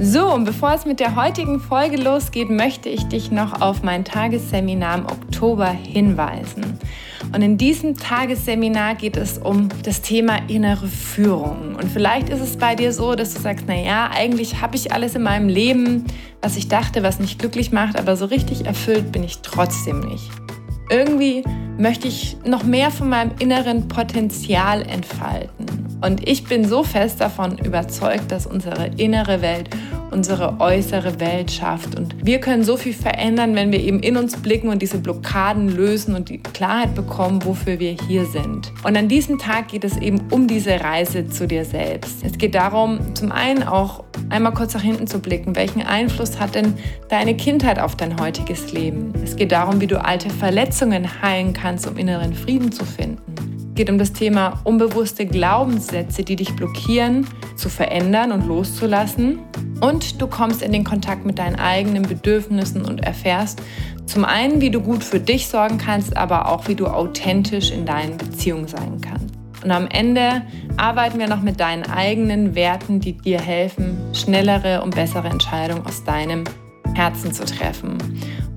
So, und bevor es mit der heutigen Folge losgeht, möchte ich dich noch auf mein Tagesseminar im Oktober hinweisen. Und in diesem Tagesseminar geht es um das Thema innere Führung. Und vielleicht ist es bei dir so, dass du sagst, naja, eigentlich habe ich alles in meinem Leben, was ich dachte, was mich glücklich macht, aber so richtig erfüllt bin ich trotzdem nicht. Irgendwie möchte ich noch mehr von meinem inneren Potenzial entfalten. Und ich bin so fest davon überzeugt, dass unsere innere Welt unsere äußere Welt schafft. Und wir können so viel verändern, wenn wir eben in uns blicken und diese Blockaden lösen und die Klarheit bekommen, wofür wir hier sind. Und an diesem Tag geht es eben um diese Reise zu dir selbst. Es geht darum, zum einen auch einmal kurz nach hinten zu blicken. Welchen Einfluss hat denn deine Kindheit auf dein heutiges Leben? Es geht darum, wie du alte Verletzungen heilen kannst, um inneren Frieden zu finden. Es geht um das Thema unbewusste Glaubenssätze, die dich blockieren, zu verändern und loszulassen. Und du kommst in den Kontakt mit deinen eigenen Bedürfnissen und erfährst zum einen, wie du gut für dich sorgen kannst, aber auch, wie du authentisch in deinen Beziehungen sein kannst. Und am Ende arbeiten wir noch mit deinen eigenen Werten, die dir helfen, schnellere und bessere Entscheidungen aus deinem Herzen zu treffen.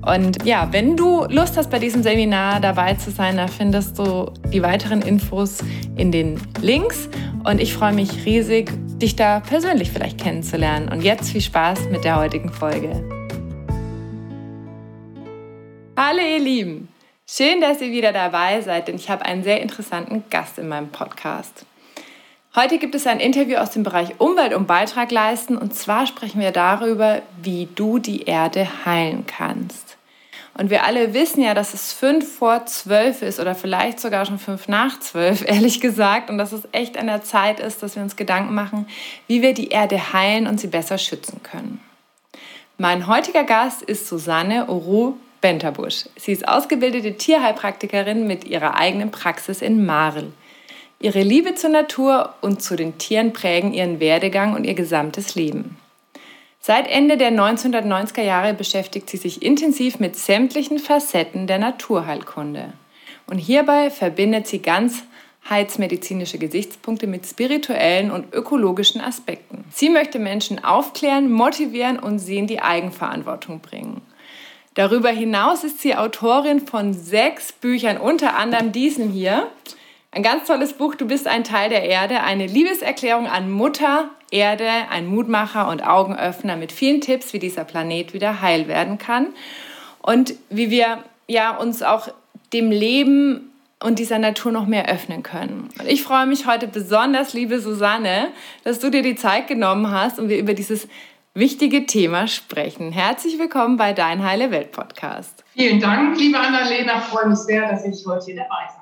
Und ja, wenn du Lust hast, bei diesem Seminar dabei zu sein, da findest du die weiteren Infos in den Links. Und ich freue mich riesig, dich da persönlich vielleicht kennenzulernen. Und jetzt viel Spaß mit der heutigen Folge. Hallo ihr Lieben, schön, dass ihr wieder dabei seid, denn ich habe einen sehr interessanten Gast in meinem Podcast. Heute gibt es ein Interview aus dem Bereich Umwelt und Beitrag leisten und zwar sprechen wir darüber, wie du die Erde heilen kannst. Und wir alle wissen ja, dass es fünf vor zwölf ist oder vielleicht sogar schon fünf nach zwölf, ehrlich gesagt. Und dass es echt an der Zeit ist, dass wir uns Gedanken machen, wie wir die Erde heilen und sie besser schützen können. Mein heutiger Gast ist Susanne Oru Benterbusch. Sie ist ausgebildete Tierheilpraktikerin mit ihrer eigenen Praxis in Marl. Ihre Liebe zur Natur und zu den Tieren prägen ihren Werdegang und ihr gesamtes Leben. Seit Ende der 1990er Jahre beschäftigt sie sich intensiv mit sämtlichen Facetten der Naturheilkunde. Und hierbei verbindet sie ganzheitsmedizinische Gesichtspunkte mit spirituellen und ökologischen Aspekten. Sie möchte Menschen aufklären, motivieren und sie in die Eigenverantwortung bringen. Darüber hinaus ist sie Autorin von sechs Büchern, unter anderem diesem hier. Ein ganz tolles Buch, Du bist ein Teil der Erde, eine Liebeserklärung an Mutter, Erde ein Mutmacher und Augenöffner mit vielen Tipps, wie dieser Planet wieder heil werden kann und wie wir ja uns auch dem Leben und dieser Natur noch mehr öffnen können. Und ich freue mich heute besonders, liebe Susanne, dass du dir die Zeit genommen hast und wir über dieses wichtige Thema sprechen. Herzlich willkommen bei Dein Heile Welt Podcast. Vielen Dank, liebe Annalena. Ich freue mich sehr, dass ich heute hier dabei bin.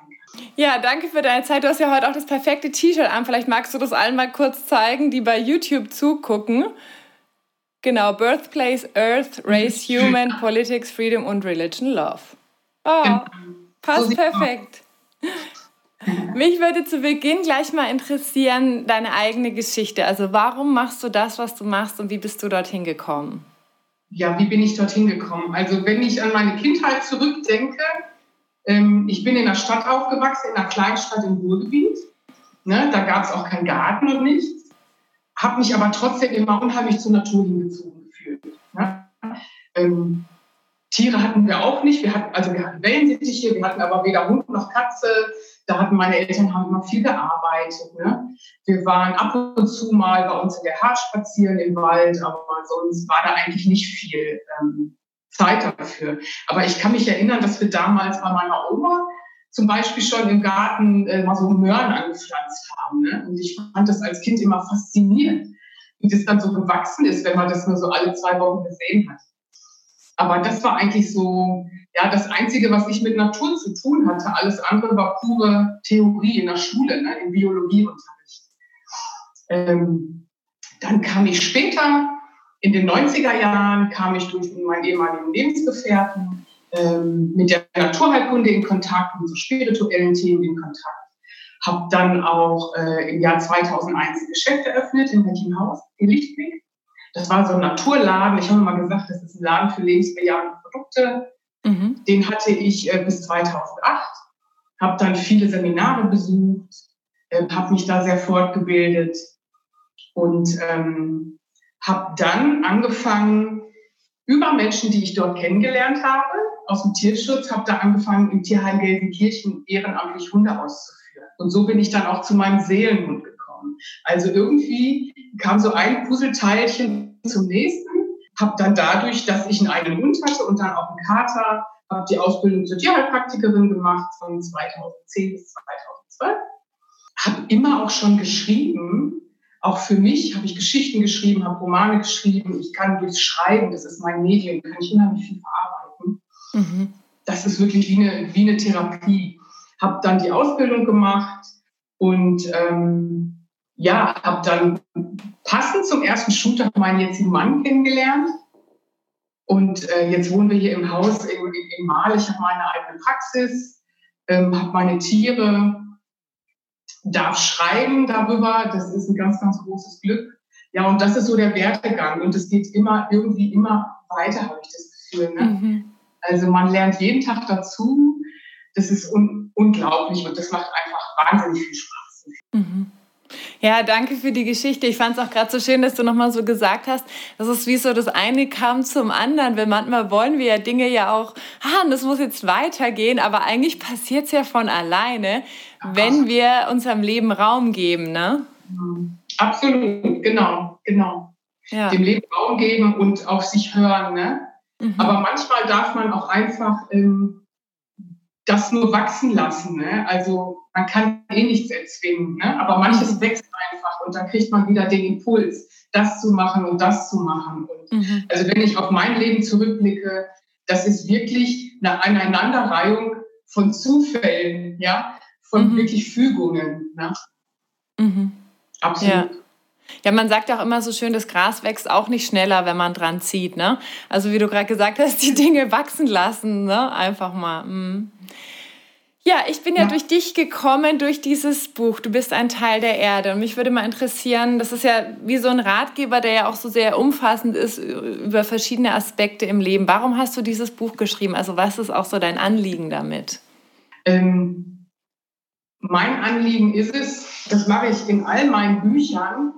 Ja, danke für deine Zeit. Du hast ja heute auch das perfekte T-Shirt an. Vielleicht magst du das allen mal kurz zeigen, die bei YouTube zugucken. Genau, Birthplace, Earth, Race, Human, Politics, Freedom und Religion, Love. Oh, genau. passt perfekt. Mich würde zu Beginn gleich mal interessieren, deine eigene Geschichte. Also warum machst du das, was du machst und wie bist du dorthin gekommen? Ja, wie bin ich dorthin gekommen? Also wenn ich an meine Kindheit zurückdenke, ähm, ich bin in der Stadt aufgewachsen, in einer Kleinstadt im Ruhrgebiet. Ne, da gab es auch keinen Garten und nichts. Habe mich aber trotzdem immer unheimlich zur Natur hingezogen gefühlt. Ne? Ähm, Tiere hatten wir auch nicht. Wir hatten, also wir hatten Wellensittiche, wir hatten aber weder Hund noch Katze. Da hatten meine Eltern haben immer viel gearbeitet. Ne? Wir waren ab und zu mal bei uns in der Haar spazieren im Wald, aber sonst war da eigentlich nicht viel. Ähm, Zeit dafür. Aber ich kann mich erinnern, dass wir damals bei meiner Oma zum Beispiel schon im Garten äh, mal so Möhren angepflanzt haben. Ne? Und ich fand das als Kind immer faszinierend, wie das dann so gewachsen ist, wenn man das nur so alle zwei Wochen gesehen hat. Aber das war eigentlich so, ja, das Einzige, was ich mit Natur zu tun hatte. Alles andere war pure Theorie in der Schule, ne, im Biologieunterricht. Ähm, dann kam ich später in den 90er Jahren kam ich durch meinen ehemaligen Lebensgefährten ähm, mit der Naturheilkunde in Kontakt, mit so spirituellen Themen in Kontakt. habe dann auch äh, im Jahr 2001 ein Geschäft eröffnet in Reckinghaus, in Lichtblick. Das war so ein Naturladen. Ich habe mal gesagt, das ist ein Laden für lebensbejahende Produkte. Mhm. Den hatte ich äh, bis 2008, habe dann viele Seminare besucht, äh, habe mich da sehr fortgebildet und ähm, habe dann angefangen, über Menschen, die ich dort kennengelernt habe, aus dem Tierschutz, habe da angefangen, im Tierheim Gelsenkirchen ehrenamtlich Hunde auszuführen. Und so bin ich dann auch zu meinem Seelenhund gekommen. Also irgendwie kam so ein Puzzleteilchen zum nächsten, habe dann dadurch, dass ich einen eigenen Hund hatte und dann auch einen Kater, habe die Ausbildung zur Tierheilpraktikerin gemacht von 2010 bis 2012. Habe immer auch schon geschrieben, auch für mich habe ich Geschichten geschrieben, habe Romane geschrieben. Ich kann durchs Schreiben, das ist mein Medium, kann ich unheimlich viel verarbeiten. Mhm. Das ist wirklich wie eine, wie eine Therapie. Habe dann die Ausbildung gemacht und ähm, ja, habe dann passend zum ersten Shooter meinen jetzigen Mann kennengelernt. Und äh, jetzt wohnen wir hier im Haus in, in, in Mal. Ich habe meine eigene Praxis, ähm, habe meine Tiere, darf schreiben darüber. Das ist ein ganz, ganz großes Glück. Ja, und das ist so der Wertegang. Und es geht immer irgendwie immer weiter, habe ich das Gefühl. Ne? Mhm. Also man lernt jeden Tag dazu. Das ist un unglaublich und das macht einfach wahnsinnig viel Spaß. Mhm. Ja, danke für die Geschichte. Ich fand es auch gerade so schön, dass du nochmal so gesagt hast, dass es wie so das eine kam zum anderen, weil manchmal wollen wir ja Dinge ja auch, ah, das muss jetzt weitergehen, aber eigentlich passiert es ja von alleine, wenn wir unserem Leben Raum geben, ne? Absolut, genau, genau. Ja. Dem Leben Raum geben und auf sich hören, ne? Mhm. Aber manchmal darf man auch einfach ähm, das nur wachsen lassen. Ne? Also man kann eh nichts erzwingen, ne? aber manches mhm. wächst einfach und dann kriegt man wieder den Impuls, das zu machen und das zu machen. Und mhm. Also wenn ich auf mein Leben zurückblicke, das ist wirklich eine Aneinanderreihung von Zufällen, ja, von mhm. wirklich Fügungen. Ne? Mhm. Absolut. Ja. Ja, man sagt auch immer so schön, das Gras wächst auch nicht schneller, wenn man dran zieht. Ne? Also wie du gerade gesagt hast, die Dinge wachsen lassen, ne? einfach mal. Mm. Ja, ich bin ja. ja. durch dich gekommen, durch dieses Buch. Du bist ein Teil der Erde. Und mich würde mal interessieren, das ist ja wie so ein Ratgeber, der ja auch so sehr umfassend ist über verschiedene Aspekte im Leben. Warum hast du dieses Buch geschrieben? Also was ist auch so dein Anliegen damit? Ähm, mein Anliegen ist es, das mache ich in all meinen Büchern,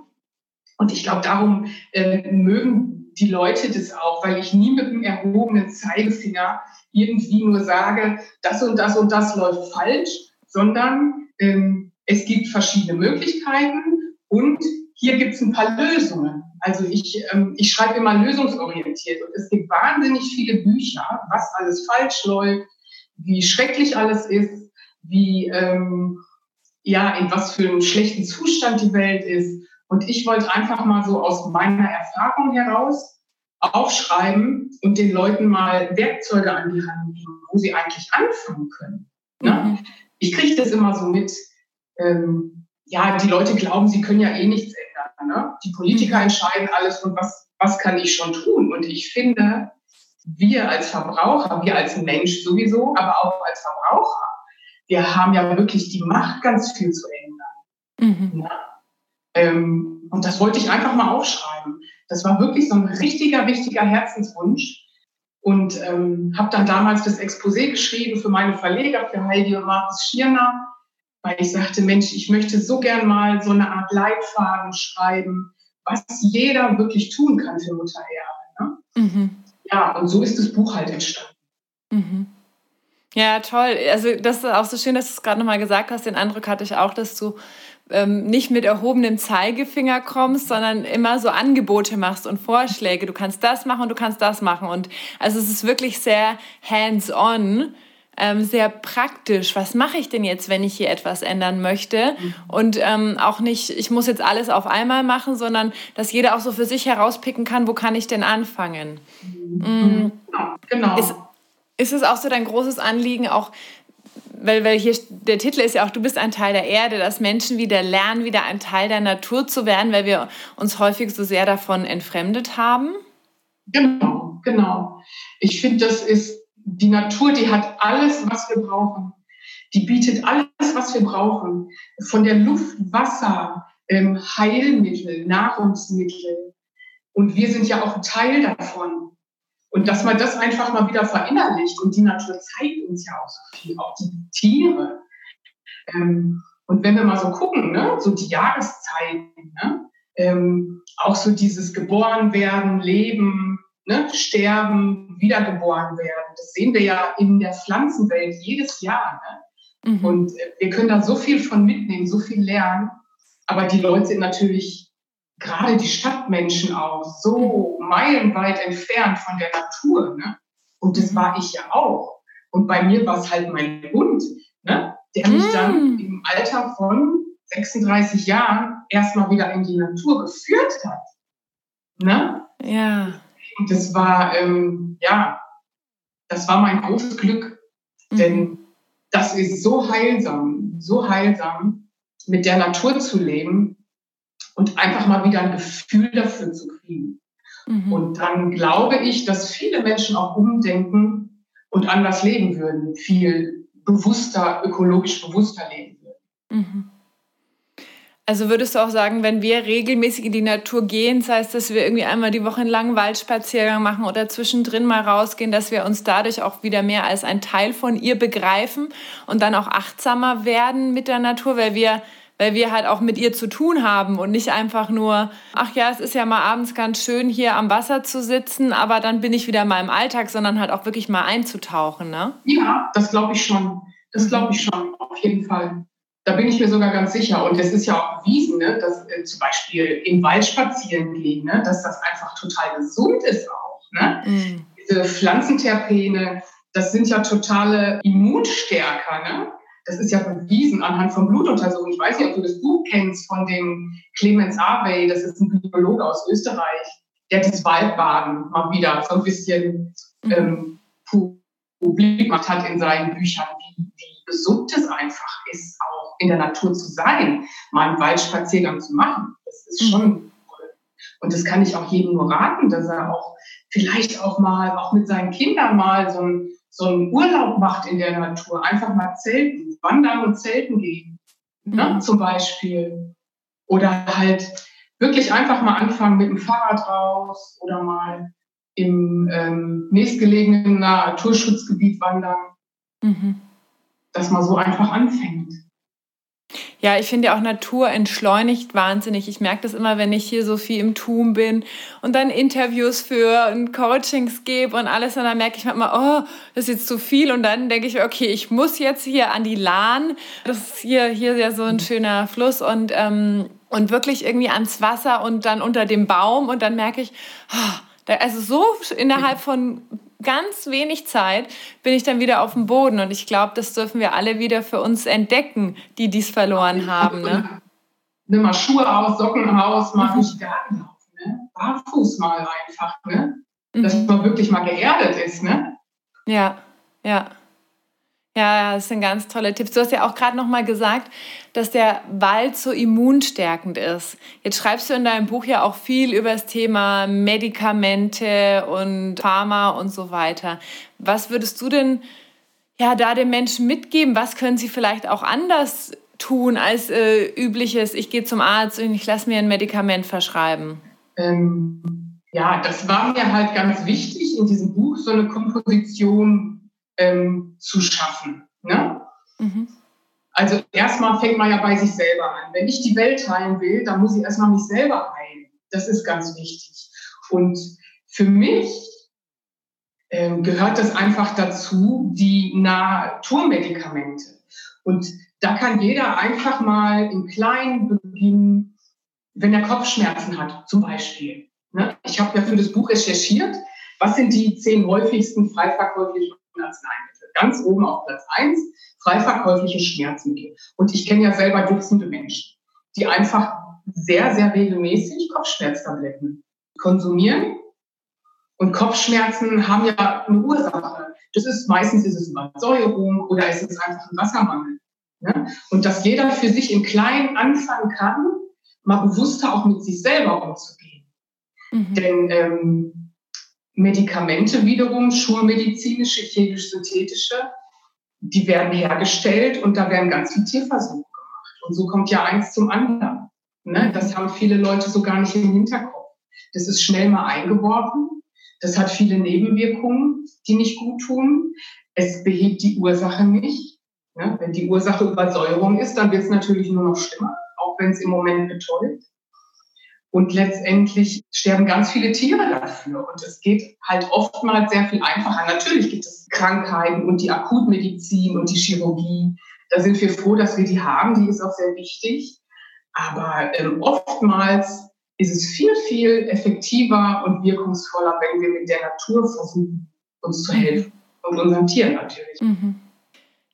und ich glaube, darum äh, mögen die Leute das auch, weil ich nie mit dem erhobenen Zeigefinger irgendwie nur sage, das und das und das läuft falsch, sondern ähm, es gibt verschiedene Möglichkeiten und hier gibt es ein paar Lösungen. Also ich, ähm, ich schreibe immer lösungsorientiert und es gibt wahnsinnig viele Bücher, was alles falsch läuft, wie schrecklich alles ist, wie ähm, ja in was für einem schlechten Zustand die Welt ist. Und ich wollte einfach mal so aus meiner Erfahrung heraus aufschreiben und den Leuten mal Werkzeuge an die Hand geben, wo sie eigentlich anfangen können. Ne? Mhm. Ich kriege das immer so mit, ähm, ja, die Leute glauben, sie können ja eh nichts ändern. Ne? Die Politiker mhm. entscheiden alles und was, was kann ich schon tun? Und ich finde, wir als Verbraucher, wir als Mensch sowieso, aber auch als Verbraucher, wir haben ja wirklich die Macht, ganz viel zu ändern. Mhm. Ne? Ähm, und das wollte ich einfach mal aufschreiben. Das war wirklich so ein richtiger, wichtiger Herzenswunsch. Und ähm, habe dann damals das Exposé geschrieben für meine Verleger, für Heidi und Markus Schirner, weil ich sagte, Mensch, ich möchte so gern mal so eine Art Leitfaden schreiben, was jeder wirklich tun kann für Mutter Erde. Ne? Mhm. Ja, und so ist das Buch halt entstanden. Mhm. Ja, toll. Also das ist auch so schön, dass du es gerade nochmal gesagt hast. Den Eindruck hatte ich auch, dass du ähm, nicht mit erhobenem Zeigefinger kommst, sondern immer so Angebote machst und Vorschläge. Du kannst das machen du kannst das machen. Und also es ist wirklich sehr hands-on. Ähm, sehr praktisch. Was mache ich denn jetzt, wenn ich hier etwas ändern möchte? Mhm. Und ähm, auch nicht, ich muss jetzt alles auf einmal machen, sondern dass jeder auch so für sich herauspicken kann, wo kann ich denn anfangen? Mhm. Mhm. Genau. Ist, ist es auch so dein großes Anliegen, auch weil, weil hier der Titel ist ja auch, du bist ein Teil der Erde, dass Menschen wieder lernen, wieder ein Teil der Natur zu werden, weil wir uns häufig so sehr davon entfremdet haben? Genau, genau. Ich finde, das ist die Natur, die hat alles, was wir brauchen. die bietet alles, was wir brauchen. Von der Luft, Wasser, ähm, Heilmittel, Nahrungsmittel. Und wir sind ja auch Teil davon. Und dass man das einfach mal wieder verinnerlicht und die Natur zeigt uns ja auch so viel, auch die Tiere. Ähm, und wenn wir mal so gucken, ne, so die Jahreszeiten, ne, ähm, auch so dieses geboren werden, leben, ne, sterben, wiedergeboren werden, das sehen wir ja in der Pflanzenwelt jedes Jahr. Ne? Mhm. Und äh, wir können da so viel von mitnehmen, so viel lernen. Aber die Leute sind natürlich gerade die Stadtmenschen auch so meilenweit entfernt von der Natur. Ne? Und das war ich ja auch. Und bei mir war es halt mein Hund, ne? der mich dann mm. im Alter von 36 Jahren erstmal wieder in die Natur geführt hat. Ne? Ja. Und das war, ähm, ja, das war mein großes Glück. Mhm. Denn das ist so heilsam, so heilsam, mit der Natur zu leben und einfach mal wieder ein Gefühl dafür zu kriegen. Mhm. Und dann glaube ich, dass viele Menschen auch umdenken und anders leben würden, viel bewusster, ökologisch bewusster leben würden. Mhm. Also würdest du auch sagen, wenn wir regelmäßig in die Natur gehen, das heißt, dass wir irgendwie einmal die Woche einen langen Waldspaziergang machen oder zwischendrin mal rausgehen, dass wir uns dadurch auch wieder mehr als ein Teil von ihr begreifen und dann auch achtsamer werden mit der Natur, weil wir weil wir halt auch mit ihr zu tun haben und nicht einfach nur, ach ja, es ist ja mal abends ganz schön hier am Wasser zu sitzen, aber dann bin ich wieder in meinem Alltag, sondern halt auch wirklich mal einzutauchen, ne? Ja, das glaube ich schon. Das glaube ich schon, auf jeden Fall. Da bin ich mir sogar ganz sicher. Und es ist ja auch bewiesen, ne, dass äh, zum Beispiel im Wald spazieren gehen, ne, dass das einfach total gesund ist auch. Ne? Mhm. Diese Pflanzenterpene, das sind ja totale Immunstärker. Ne? Das ist ja bewiesen anhand von Blutuntersuchungen. Ich weiß nicht, ob du das Buch kennst von dem Clemens Arvey, das ist ein Biologe aus Österreich, der das Waldbaden mal wieder so ein bisschen mhm. ähm, publik gemacht hat in seinen Büchern, wie, wie gesund es einfach ist, auch in der Natur zu sein, mal einen Waldspaziergang zu machen. Das ist schon mhm. toll. Und das kann ich auch jedem nur raten, dass er auch vielleicht auch mal, auch mit seinen Kindern mal so ein so einen Urlaub macht in der Natur, einfach mal zelten, wandern und zelten gehen, ne, mhm. zum Beispiel. Oder halt wirklich einfach mal anfangen mit dem Fahrrad raus oder mal im ähm, nächstgelegenen Naturschutzgebiet wandern. Mhm. Dass man so einfach anfängt. Ja, ich finde ja auch Natur entschleunigt wahnsinnig. Ich merke das immer, wenn ich hier so viel im Tun bin und dann Interviews für und Coachings gebe und alles. Und dann merke ich manchmal, oh, das ist jetzt zu viel. Und dann denke ich, okay, ich muss jetzt hier an die Lahn. Das ist hier, hier ja so ein schöner Fluss und, ähm, und wirklich irgendwie ans Wasser und dann unter dem Baum. Und dann merke ich, oh, also so innerhalb von ganz wenig Zeit bin ich dann wieder auf dem Boden. Und ich glaube, das dürfen wir alle wieder für uns entdecken, die dies verloren haben. Ne? Nimm mal Schuhe aus, Socken aus, mal mhm. durch Garten laufen. Ne? Barfuß mal einfach. Ne? Dass mhm. man wirklich mal geerdet ist. Ne? Ja, ja. Ja, das sind ganz tolle Tipps. Du hast ja auch gerade noch mal gesagt, dass der Wald so immunstärkend ist. Jetzt schreibst du in deinem Buch ja auch viel über das Thema Medikamente und Pharma und so weiter. Was würdest du denn ja da den Menschen mitgeben? Was können sie vielleicht auch anders tun als äh, übliches? Ich gehe zum Arzt und ich lasse mir ein Medikament verschreiben. Ähm, ja, das war mir halt ganz wichtig in diesem Buch so eine Komposition ähm, zu schaffen. Ne? Mhm. Also erstmal fängt man ja bei sich selber an. Wenn ich die Welt heilen will, dann muss ich erstmal mich selber heilen. Das ist ganz wichtig. Und für mich ähm, gehört das einfach dazu, die Naturmedikamente. Und da kann jeder einfach mal im Kleinen beginnen, wenn er Kopfschmerzen hat, zum Beispiel. Ne? Ich habe ja für das Buch recherchiert, was sind die zehn häufigsten frei verkäuflichen Arzneimittel. Ganz oben auf Platz 1, frei verkäufliche Schmerzmittel. Und ich kenne ja selber Dutzende Menschen, die einfach sehr, sehr regelmäßig Kopfschmerztabletten konsumieren. Und Kopfschmerzen haben ja eine Ursache. Das ist meistens ist es Übersäuerung oder ist es einfach ein Wassermangel. Ne? Und dass jeder für sich im Kleinen anfangen kann, mal bewusster auch mit sich selber umzugehen. Mhm. Denn ähm, Medikamente wiederum, schulmedizinische, chemisch-synthetische, die werden hergestellt und da werden ganz viele Tierversuche gemacht. Und so kommt ja eins zum anderen. Ne? Das haben viele Leute so gar nicht im Hinterkopf. Das ist schnell mal eingeworfen. Das hat viele Nebenwirkungen, die nicht gut tun. Es behebt die Ursache nicht. Ne? Wenn die Ursache Übersäuerung ist, dann wird es natürlich nur noch schlimmer, auch wenn es im Moment betäubt. Und letztendlich sterben ganz viele Tiere dafür. Und es geht halt oftmals sehr viel einfacher. Natürlich gibt es Krankheiten und die Akutmedizin und die Chirurgie. Da sind wir froh, dass wir die haben. Die ist auch sehr wichtig. Aber ähm, oftmals ist es viel, viel effektiver und wirkungsvoller, wenn wir mit der Natur versuchen, uns zu helfen. Und unseren Tieren natürlich. Mhm.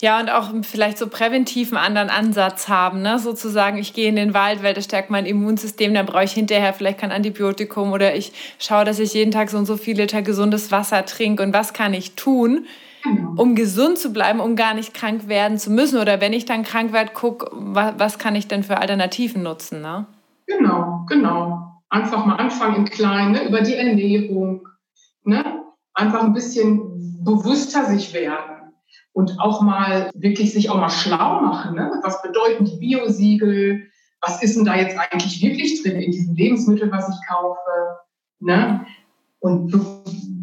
Ja, und auch vielleicht so präventiv einen anderen Ansatz haben, ne? sozusagen, ich gehe in den Wald, weil das stärkt mein Immunsystem, dann brauche ich hinterher vielleicht kein Antibiotikum oder ich schaue, dass ich jeden Tag so und so viel Liter gesundes Wasser trinke und was kann ich tun, genau. um gesund zu bleiben, um gar nicht krank werden zu müssen oder wenn ich dann krank werde, guck, was, was kann ich denn für Alternativen nutzen, ne? Genau, genau. Einfach mal anfangen im Kleinen, ne? über die Ernährung, ne? einfach ein bisschen bewusster sich werden und auch mal wirklich sich auch mal schlau machen. Ne? Was bedeuten die Biosiegel? Was ist denn da jetzt eigentlich wirklich drin in diesem Lebensmittel, was ich kaufe? Ne? Und be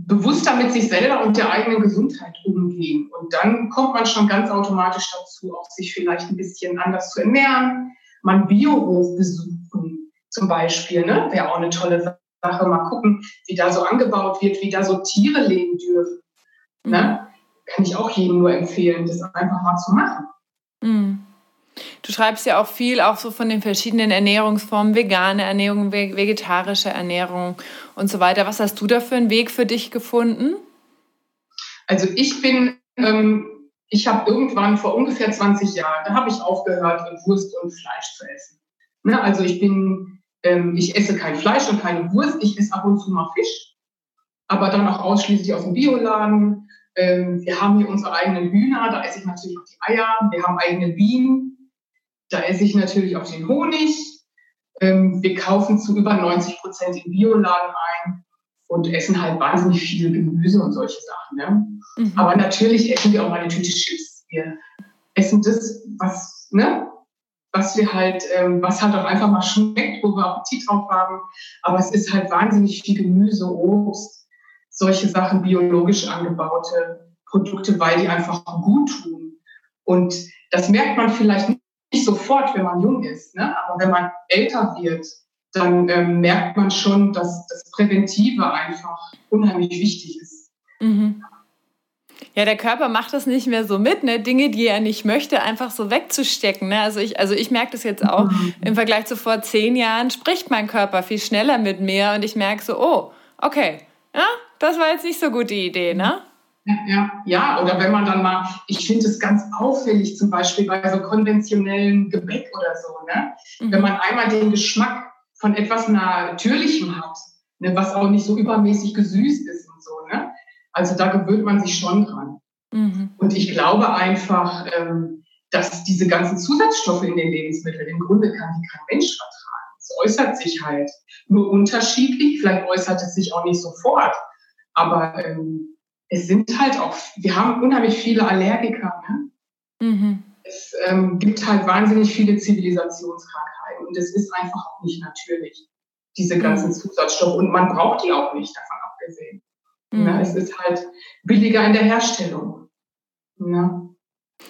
bewusster mit sich selber und der eigenen Gesundheit umgehen. Und dann kommt man schon ganz automatisch dazu, auch sich vielleicht ein bisschen anders zu ernähren. Man Biohof besuchen zum Beispiel, ne? wäre auch eine tolle Sache. Mal gucken, wie da so angebaut wird, wie da so Tiere leben dürfen. Ne? Kann ich auch jedem nur empfehlen, das einfach mal zu machen. Mhm. Du schreibst ja auch viel auch so von den verschiedenen Ernährungsformen, vegane Ernährung, vegetarische Ernährung und so weiter. Was hast du da für einen Weg für dich gefunden? Also ich bin, ähm, ich habe irgendwann vor ungefähr 20 Jahren, da habe ich aufgehört, Wurst und Fleisch zu essen. Ne? Also ich bin, ähm, ich esse kein Fleisch und keine Wurst, ich esse ab und zu mal Fisch, aber dann auch ausschließlich aus dem Bioladen wir haben hier unsere eigenen Hühner, da esse ich natürlich auch die Eier. Wir haben eigene Bienen, da esse ich natürlich auch den Honig. Ähm, wir kaufen zu über 90 Prozent in Bioladen ein und essen halt wahnsinnig viel Gemüse und solche Sachen. Ne? Mhm. Aber natürlich essen wir auch mal eine Tüte Chips. Wir essen das, was, ne? was wir halt, ähm, was halt auch einfach mal schmeckt, wo wir Appetit drauf haben. Aber es ist halt wahnsinnig viel Gemüse, Obst, solche Sachen, biologisch angebaute Produkte, weil die einfach gut tun. Und das merkt man vielleicht nicht sofort, wenn man jung ist, ne? aber wenn man älter wird, dann ähm, merkt man schon, dass das Präventive einfach unheimlich wichtig ist. Mhm. Ja, der Körper macht das nicht mehr so mit, ne? Dinge, die er nicht möchte, einfach so wegzustecken. Ne? Also ich, also ich merke das jetzt auch mhm. im Vergleich zu vor zehn Jahren, spricht mein Körper viel schneller mit mir und ich merke so, oh, okay, ja, das war jetzt nicht so gute Idee, ne? Ja, ja, oder wenn man dann mal, ich finde es ganz auffällig, zum Beispiel bei so konventionellen Gebäck oder so, ne? Mhm. Wenn man einmal den Geschmack von etwas Natürlichem hat, ne, was auch nicht so übermäßig gesüßt ist und so, ne? Also da gewöhnt man sich schon dran. Mhm. Und ich glaube einfach, ähm, dass diese ganzen Zusatzstoffe in den Lebensmitteln im Grunde kann die kein Mensch vertragen. Es äußert sich halt nur unterschiedlich, vielleicht äußert es sich auch nicht sofort. Aber ähm, es sind halt auch, wir haben unheimlich viele Allergiker. Ne? Mhm. Es ähm, gibt halt wahnsinnig viele Zivilisationskrankheiten und es ist einfach auch nicht natürlich, diese ganzen mhm. Zusatzstoffe. Und man braucht die auch nicht, davon abgesehen. Mhm. Ne? Es ist halt billiger in der Herstellung. Ne?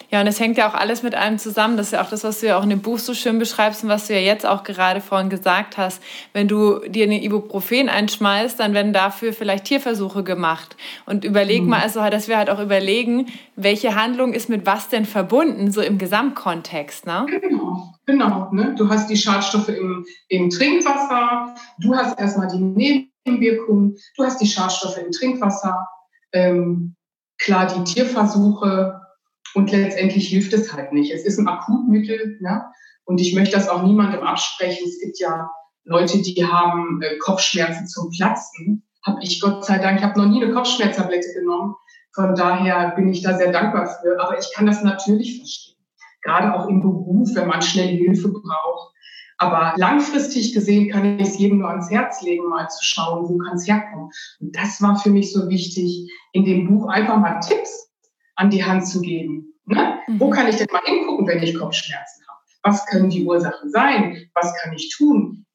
Ja, und es hängt ja auch alles mit einem zusammen. Das ist ja auch das, was du ja auch in dem Buch so schön beschreibst und was du ja jetzt auch gerade vorhin gesagt hast. Wenn du dir eine Ibuprofen einschmeißt, dann werden dafür vielleicht Tierversuche gemacht. Und überleg mhm. mal, also, dass wir halt auch überlegen, welche Handlung ist mit was denn verbunden, so im Gesamtkontext. Ne? Genau, genau. Ne? Du hast die Schadstoffe im, im Trinkwasser, du hast erstmal die Nebenwirkungen, du hast die Schadstoffe im Trinkwasser, ähm, klar die Tierversuche und letztendlich hilft es halt nicht. Es ist ein Akutmittel. Ne? Und ich möchte das auch niemandem absprechen. Es gibt ja Leute, die haben äh, Kopfschmerzen zum Platzen. Habe ich Gott sei Dank, ich habe noch nie eine Kopfschmerztablette genommen. Von daher bin ich da sehr dankbar für. Aber ich kann das natürlich verstehen. Gerade auch im Beruf, wenn man schnell Hilfe braucht. Aber langfristig gesehen kann ich es jedem nur ans Herz legen, mal zu schauen, wo kann es herkommen. Und das war für mich so wichtig, in dem Buch einfach mal Tipps an die Hand zu geben. Ne? Mhm. Wo kann ich denn mal hingucken, wenn ich Kopfschmerzen habe? Was können die Ursachen sein? Was kann ich tun?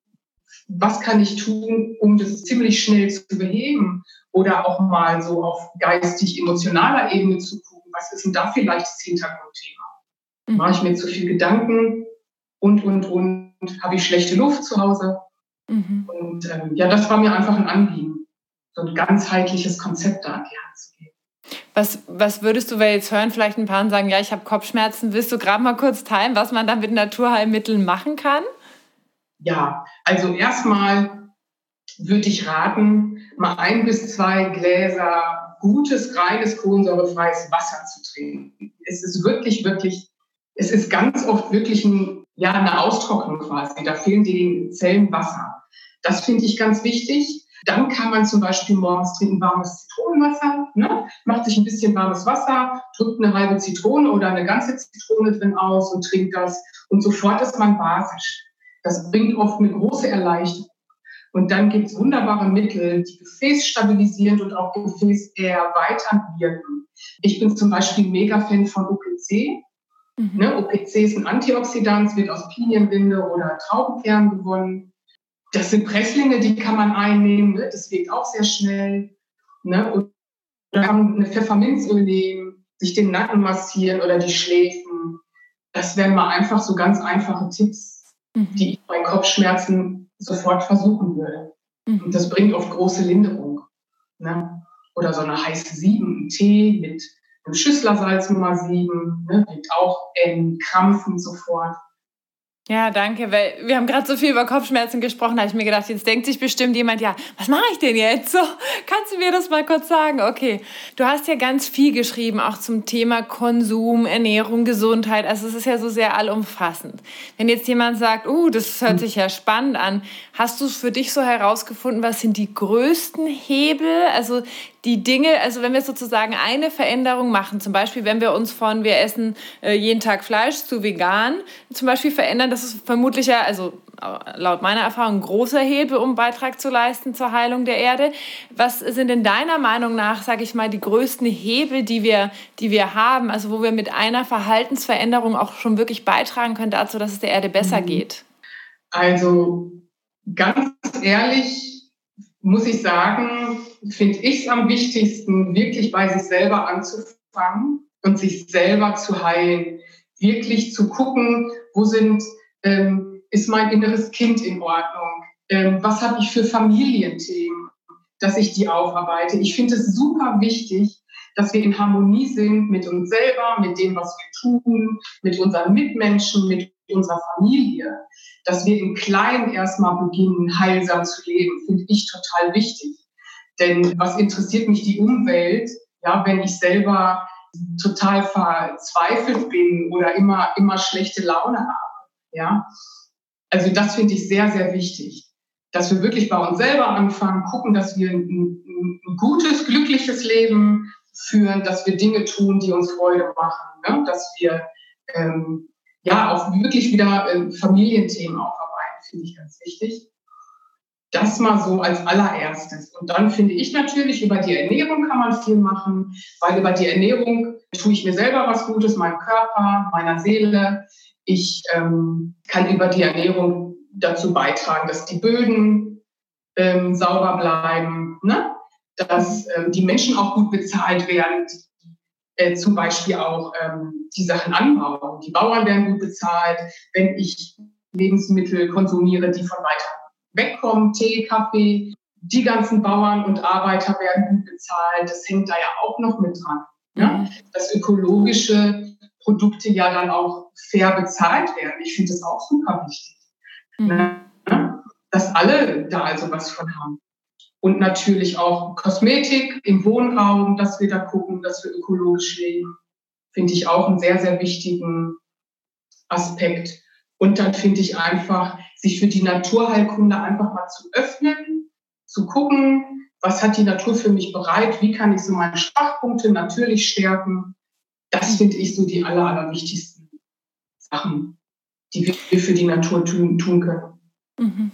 Was kann ich tun, um das ziemlich schnell zu beheben? Oder auch mal so auf geistig-emotionaler Ebene zu gucken, was ist denn da vielleicht das Hintergrundthema? Mhm. Mache ich mir zu viel Gedanken und, und, und, habe ich schlechte Luft zu Hause? Mhm. Und ähm, ja, das war mir einfach ein Anliegen, so ein ganzheitliches Konzept da an die Hand zu geben. Was, was würdest du, weil jetzt hören vielleicht ein paar und sagen, ja, ich habe Kopfschmerzen, willst du gerade mal kurz teilen, was man da mit Naturheilmitteln machen kann? Ja, also erstmal würde ich raten, mal ein bis zwei Gläser gutes, reines, kohlensäurefreies Wasser zu trinken. Es ist wirklich, wirklich, es ist ganz oft wirklich ein, ja, eine Austrocknung quasi. Da fehlen den Zellen Wasser. Das finde ich ganz wichtig. Dann kann man zum Beispiel morgens trinken warmes Zitronenwasser, ne? macht sich ein bisschen warmes Wasser, drückt eine halbe Zitrone oder eine ganze Zitrone drin aus und trinkt das. Und sofort ist man basisch. Das bringt oft eine große Erleichterung. Und dann gibt es wunderbare Mittel, die gefäßstabilisierend und auch Gefäß erweiternd wirken. Ich bin zum Beispiel mega Fan von OPC. Mhm. Ne, OPC ist ein Antioxidant, wird aus Pinienbinde oder Traubenkern gewonnen. Das sind Presslinge, die kann man einnehmen, ne? das wirkt auch sehr schnell. Ne? Man eine Pfefferminzöl nehmen, sich den Nacken massieren oder die Schläfen. Das wären mal einfach so ganz einfache Tipps, mhm. die ich bei Kopfschmerzen sofort versuchen würde. Mhm. Und das bringt oft große Linderung. Ne? Oder so eine heiße Sieben, ein Tee mit einem Schüsslersalz Nummer 7, ne? wirkt auch Krampfen sofort. Ja, danke, weil wir haben gerade so viel über Kopfschmerzen gesprochen, habe ich mir gedacht, jetzt denkt sich bestimmt jemand, ja, was mache ich denn jetzt? So, kannst du mir das mal kurz sagen? Okay, du hast ja ganz viel geschrieben, auch zum Thema Konsum, Ernährung, Gesundheit. Also es ist ja so sehr allumfassend. Wenn jetzt jemand sagt, oh, uh, das hört sich ja spannend an, hast du für dich so herausgefunden, was sind die größten Hebel? Also die Dinge, also wenn wir sozusagen eine Veränderung machen, zum Beispiel wenn wir uns von wir essen äh, jeden Tag Fleisch zu vegan zum Beispiel verändern, das ist vermutlich ja, also laut meiner Erfahrung, ein großer Hebel, um Beitrag zu leisten zur Heilung der Erde. Was sind in deiner Meinung nach, sage ich mal, die größten Hebel, die wir, die wir haben, also wo wir mit einer Verhaltensveränderung auch schon wirklich beitragen können dazu, dass es der Erde besser mhm. geht? Also ganz ehrlich muss ich sagen, finde ich es am wichtigsten, wirklich bei sich selber anzufangen und sich selber zu heilen. Wirklich zu gucken, wo sind, ähm, ist mein inneres Kind in Ordnung? Ähm, was habe ich für Familienthemen, dass ich die aufarbeite? Ich finde es super wichtig, dass wir in Harmonie sind mit uns selber, mit dem, was wir tun, mit unseren Mitmenschen, mit unserer Familie. Dass wir im Kleinen erstmal beginnen, heilsam zu leben, finde ich total wichtig. Denn was interessiert mich die Umwelt, ja, wenn ich selber total verzweifelt bin oder immer, immer schlechte Laune habe, ja. Also das finde ich sehr, sehr wichtig, dass wir wirklich bei uns selber anfangen, gucken, dass wir ein, ein gutes, glückliches Leben führen, dass wir Dinge tun, die uns Freude machen, ne? dass wir ähm, ja auch wirklich wieder äh, Familienthemen aufarbeiten, finde ich ganz wichtig. Das mal so als allererstes. Und dann finde ich natürlich, über die Ernährung kann man viel machen, weil über die Ernährung tue ich mir selber was Gutes, meinem Körper, meiner Seele. Ich ähm, kann über die Ernährung dazu beitragen, dass die Böden ähm, sauber bleiben, ne? dass ähm, die Menschen auch gut bezahlt werden, äh, zum Beispiel auch ähm, die Sachen anbauen. Die Bauern werden gut bezahlt. Wenn ich Lebensmittel konsumiere, die von weiter wegkommen, Tee, Kaffee. Die ganzen Bauern und Arbeiter werden gut bezahlt. Das hängt da ja auch noch mit dran. Ja? Mhm. Dass ökologische Produkte ja dann auch fair bezahlt werden. Ich finde das auch super wichtig. Mhm. Ne? Dass alle da also was von haben. Und natürlich auch Kosmetik im Wohnraum, dass wir da gucken, dass wir ökologisch leben. Finde ich auch einen sehr, sehr wichtigen Aspekt. Und dann finde ich einfach, sich für die Naturheilkunde einfach mal zu öffnen, zu gucken, was hat die Natur für mich bereit, wie kann ich so meine Schwachpunkte natürlich stärken. Das finde ich so die aller, aller wichtigsten Sachen, die wir für die Natur tun, tun können. Mhm.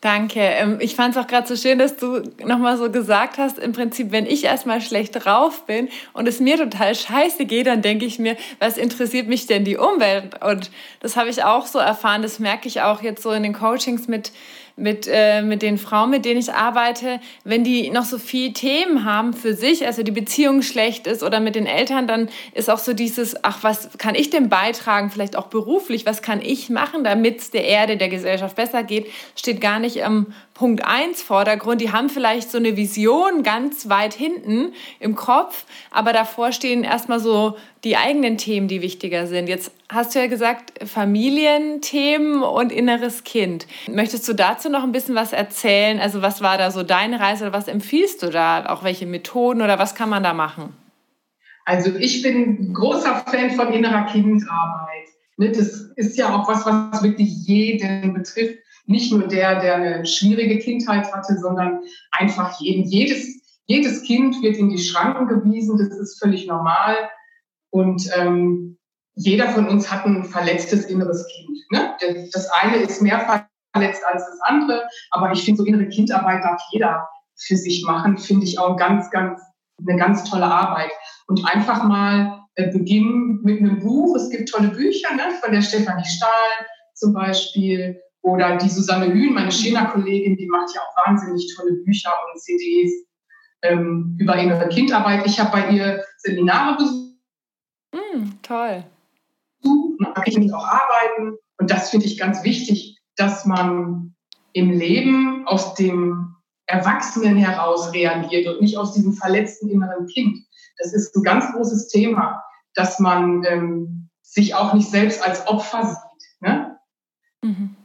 Danke. Ähm, ich fand es auch gerade so schön, dass du nochmal so gesagt hast, im Prinzip, wenn ich erstmal schlecht drauf bin und es mir total scheiße geht, dann denke ich mir, was interessiert mich denn die Umwelt? Und das habe ich auch so erfahren, das merke ich auch jetzt so in den Coachings mit mit, äh, mit den Frauen, mit denen ich arbeite, wenn die noch so viel Themen haben für sich, also die Beziehung schlecht ist oder mit den Eltern, dann ist auch so dieses, ach, was kann ich denn beitragen, vielleicht auch beruflich, was kann ich machen, damit es der Erde, der Gesellschaft besser geht, steht gar nicht am Punkt 1 Vordergrund. Die haben vielleicht so eine Vision ganz weit hinten im Kopf, aber davor stehen erstmal so die eigenen Themen, die wichtiger sind. Jetzt hast du ja gesagt, Familienthemen und inneres Kind. Möchtest du dazu noch ein bisschen was erzählen? Also was war da so deine Reise oder was empfiehlst du da? Auch welche Methoden oder was kann man da machen? Also ich bin großer Fan von innerer Kindarbeit. Ne, das ist ja auch was, was wirklich jeden betrifft nicht nur der, der eine schwierige Kindheit hatte, sondern einfach jeden. Jedes, jedes Kind wird in die Schranken gewiesen, das ist völlig normal. Und ähm, jeder von uns hat ein verletztes inneres Kind. Ne? Das eine ist mehr verletzt als das andere, aber ich finde, so innere Kindarbeit darf jeder für sich machen, finde ich auch ganz, ganz, eine ganz tolle Arbeit. Und einfach mal äh, beginnen mit einem Buch. Es gibt tolle Bücher ne? von der Stefanie Stahl zum Beispiel oder die Susanne Hühn, meine Schena-Kollegin, die macht ja auch wahnsinnig tolle Bücher und CDs ähm, über innere Kindarbeit. Ich habe bei ihr Seminare besucht. Mm, toll. Da kann ich auch arbeiten. Und das finde ich ganz wichtig, dass man im Leben aus dem Erwachsenen heraus reagiert und nicht aus diesem verletzten inneren Kind. Das ist ein ganz großes Thema, dass man ähm, sich auch nicht selbst als Opfer sieht. Ne? Mhm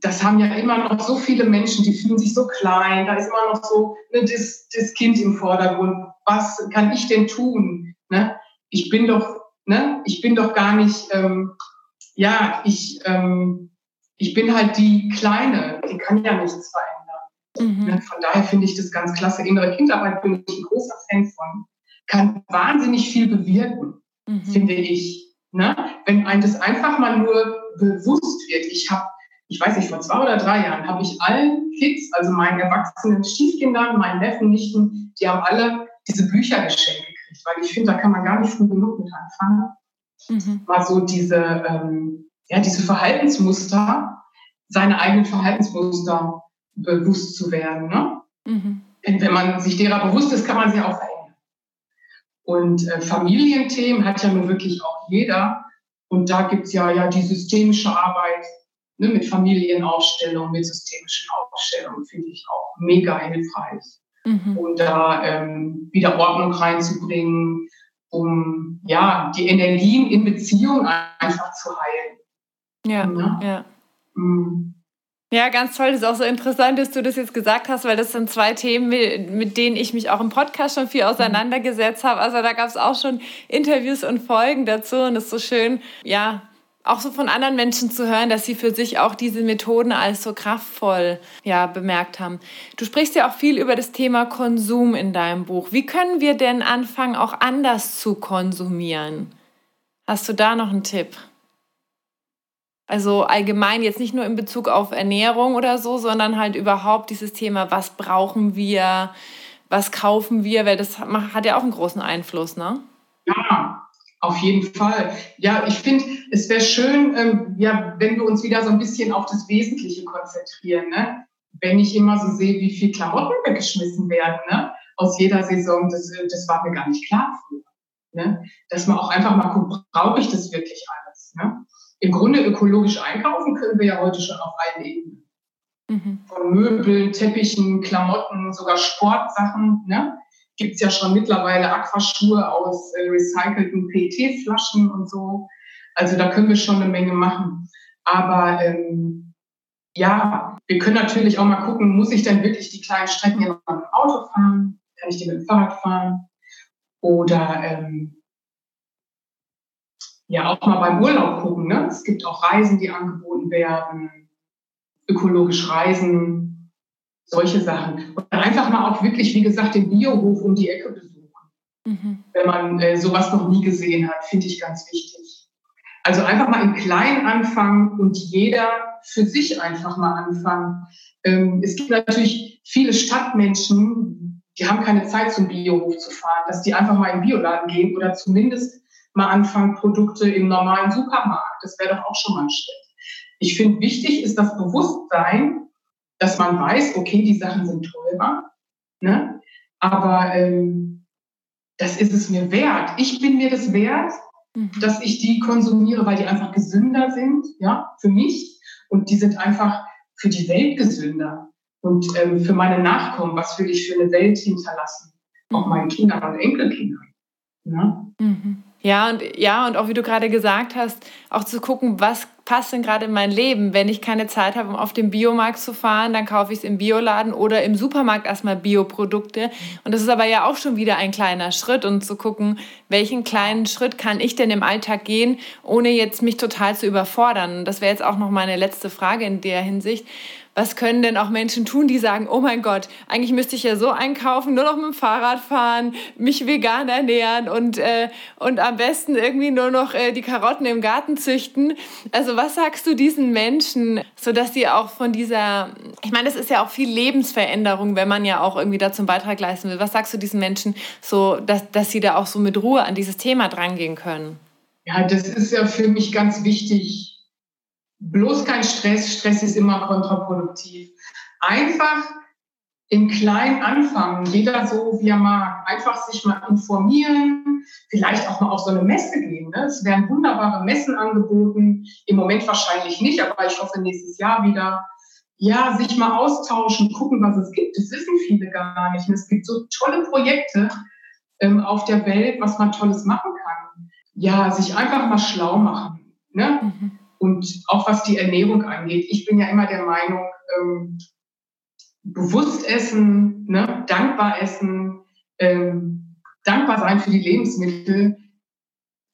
das haben ja immer noch so viele Menschen, die fühlen sich so klein, da ist immer noch so ne, das, das Kind im Vordergrund. Was kann ich denn tun? Ne? Ich bin doch, ne, ich bin doch gar nicht, ähm, ja, ich, ähm, ich bin halt die Kleine, die kann ja nichts verändern. Mhm. Ne? Von daher finde ich das ganz klasse. Innere Kindarbeit bin ich ein großer Fan von. Kann wahnsinnig viel bewirken, mhm. finde ich. Ne? Wenn einem das einfach mal nur bewusst wird. Ich habe ich weiß nicht, vor zwei oder drei Jahren habe ich allen Kids, also meinen erwachsenen Stiefkindern, meinen Neffen, Nichten, die haben alle diese Bücher geschenkt gekriegt, weil ich finde, da kann man gar nicht früh genug mit anfangen. Mhm. Mal so diese, ähm, ja, diese Verhaltensmuster, seine eigenen Verhaltensmuster bewusst zu werden. Ne? Mhm. Wenn man sich derer bewusst ist, kann man sie auch verändern. Und äh, Familienthemen hat ja nun wirklich auch jeder. Und da gibt es ja, ja die systemische Arbeit, ne, mit Familienaufstellung, mit systemischen Aufstellungen, finde ich auch mega hilfreich. Mhm. Und da ähm, wieder Ordnung reinzubringen, um ja, die Energien in Beziehung einfach zu heilen. Ja, ne? ja. Mhm. Ja, ganz toll. Das ist auch so interessant, dass du das jetzt gesagt hast, weil das sind zwei Themen, mit denen ich mich auch im Podcast schon viel auseinandergesetzt habe. Also da gab es auch schon Interviews und Folgen dazu und es ist so schön, ja, auch so von anderen Menschen zu hören, dass sie für sich auch diese Methoden als so kraftvoll ja, bemerkt haben. Du sprichst ja auch viel über das Thema Konsum in deinem Buch. Wie können wir denn anfangen, auch anders zu konsumieren? Hast du da noch einen Tipp? Also allgemein jetzt nicht nur in Bezug auf Ernährung oder so, sondern halt überhaupt dieses Thema, was brauchen wir, was kaufen wir, weil das hat ja auch einen großen Einfluss, ne? Ja, auf jeden Fall. Ja, ich finde, es wäre schön, ähm, ja, wenn wir uns wieder so ein bisschen auf das Wesentliche konzentrieren. Ne? Wenn ich immer so sehe, wie viel Klamotten weggeschmissen werden ne? aus jeder Saison, das, äh, das war mir gar nicht klar früher. Ne? Dass man auch einfach mal guckt, brauche ich das wirklich alles? Ne? Im Grunde ökologisch einkaufen können wir ja heute schon auf allen Ebenen. Mhm. Von Möbeln, Teppichen, Klamotten, sogar Sportsachen. Ne? gibt es ja schon mittlerweile Aquaschuhe aus äh, recycelten PET-Flaschen und so. Also da können wir schon eine Menge machen. Aber ähm, ja, wir können natürlich auch mal gucken, muss ich denn wirklich die kleinen Strecken immer mit dem Auto fahren? Kann ich die mit dem Fahrrad fahren? Oder ähm, ja, auch mal beim Urlaub gucken. Ne? Es gibt auch Reisen, die angeboten werden, ökologisch reisen, solche Sachen. Und einfach mal auch wirklich, wie gesagt, den Biohof um die Ecke besuchen. Mhm. Wenn man äh, sowas noch nie gesehen hat, finde ich ganz wichtig. Also einfach mal im Kleinen anfangen und jeder für sich einfach mal anfangen. Ähm, es gibt natürlich viele Stadtmenschen, die haben keine Zeit zum Biohof zu fahren, dass die einfach mal in den Bioladen gehen oder zumindest mal anfangen, Produkte im normalen Supermarkt. Das wäre doch auch schon mal ein Schritt. Ich finde, wichtig ist das Bewusstsein, dass man weiß, okay, die Sachen sind teurer, ne? aber ähm, das ist es mir wert. Ich bin mir das wert, mhm. dass ich die konsumiere, weil die einfach gesünder sind, ja, für mich. Und die sind einfach für die Welt gesünder. Und ähm, für meine Nachkommen, was will ich für eine Welt hinterlassen? Auch mhm. meinen Kindern und Enkelkindern. Ja? Mhm. Ja, und ja, und auch wie du gerade gesagt hast, auch zu gucken, was passt denn gerade in mein Leben? Wenn ich keine Zeit habe, um auf den Biomarkt zu fahren, dann kaufe ich es im Bioladen oder im Supermarkt erstmal Bioprodukte. Und das ist aber ja auch schon wieder ein kleiner Schritt und zu gucken, welchen kleinen Schritt kann ich denn im Alltag gehen, ohne jetzt mich total zu überfordern. Und das wäre jetzt auch noch meine letzte Frage in der Hinsicht was können denn auch Menschen tun, die sagen, oh mein Gott, eigentlich müsste ich ja so einkaufen, nur noch mit dem Fahrrad fahren, mich vegan ernähren und, äh, und am besten irgendwie nur noch äh, die Karotten im Garten züchten. Also was sagst du diesen Menschen, sodass sie auch von dieser, ich meine, es ist ja auch viel Lebensveränderung, wenn man ja auch irgendwie dazu einen Beitrag leisten will. Was sagst du diesen Menschen, so, dass, dass sie da auch so mit Ruhe an dieses Thema drangehen können? Ja, das ist ja für mich ganz wichtig bloß kein Stress. Stress ist immer kontraproduktiv. Einfach im Kleinen anfangen, jeder so wie er mag. Einfach sich mal informieren, vielleicht auch mal auf so eine Messe gehen. Ne? Es werden wunderbare Messen angeboten. Im Moment wahrscheinlich nicht, aber ich hoffe nächstes Jahr wieder. Ja, sich mal austauschen, gucken, was es gibt. Das wissen viele gar nicht. Und es gibt so tolle Projekte ähm, auf der Welt, was man Tolles machen kann. Ja, sich einfach mal schlau machen. Ne? Mhm. Und auch was die Ernährung angeht, ich bin ja immer der Meinung, ähm, bewusst essen, ne, dankbar essen, ähm, dankbar sein für die Lebensmittel.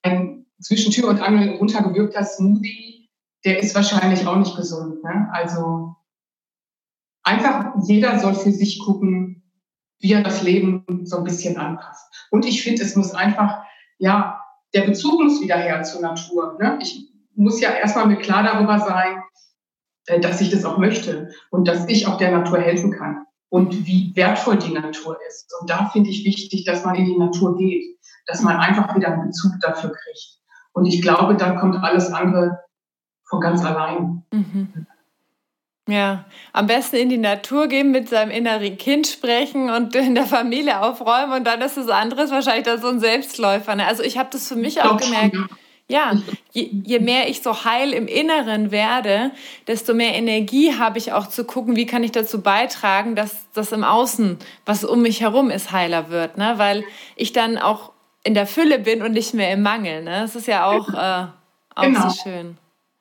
Ein zwischen Tür und Angel runtergewirkter Smoothie, der ist wahrscheinlich auch nicht gesund. Ne? Also einfach jeder soll für sich gucken, wie er das Leben so ein bisschen anpasst. Und ich finde, es muss einfach, ja, der Bezug muss wieder her zur Natur. Ne? Ich muss ja erstmal mir klar darüber sein, äh, dass ich das auch möchte und dass ich auch der Natur helfen kann und wie wertvoll die Natur ist. Und da finde ich wichtig, dass man in die Natur geht, dass man einfach wieder einen Bezug dafür kriegt. Und ich glaube, dann kommt alles andere von ganz allein. Mhm. Ja, am besten in die Natur gehen, mit seinem inneren Kind sprechen und in der Familie aufräumen und dann ist das andere wahrscheinlich dann so ein Selbstläufer. Ne? Also ich habe das für mich auch gemerkt. Schon, ja ja, je, je, mehr ich so heil im Inneren werde, desto mehr Energie habe ich auch zu gucken, wie kann ich dazu beitragen, dass das im Außen, was um mich herum ist, heiler wird. Ne? Weil ich dann auch in der Fülle bin und nicht mehr im Mangel. Ne? Das ist ja auch, äh, auch genau. so schön.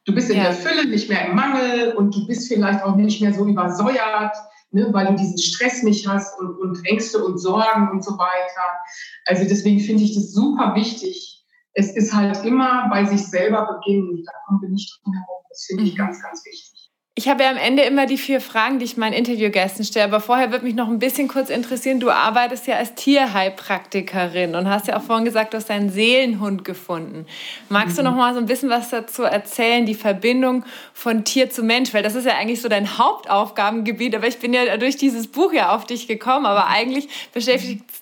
Du bist in ja. der Fülle, nicht mehr im Mangel und du bist vielleicht auch nicht mehr so übersäuert, ne, weil du diesen Stress nicht hast und, und Ängste und Sorgen und so weiter. Also deswegen finde ich das super wichtig, es ist halt immer bei sich selber beginnen. Da kommen wir nicht drum herum. Das finde ich mhm. ganz, ganz wichtig. Ich habe ja am Ende immer die vier Fragen, die ich meinen Interviewgästen stelle. Aber vorher würde mich noch ein bisschen kurz interessieren. Du arbeitest ja als Tierheilpraktikerin und hast ja auch vorhin gesagt, du hast deinen Seelenhund gefunden. Magst mhm. du noch mal so ein bisschen was dazu erzählen, die Verbindung von Tier zu Mensch? Weil das ist ja eigentlich so dein Hauptaufgabengebiet. Aber ich bin ja durch dieses Buch ja auf dich gekommen. Aber eigentlich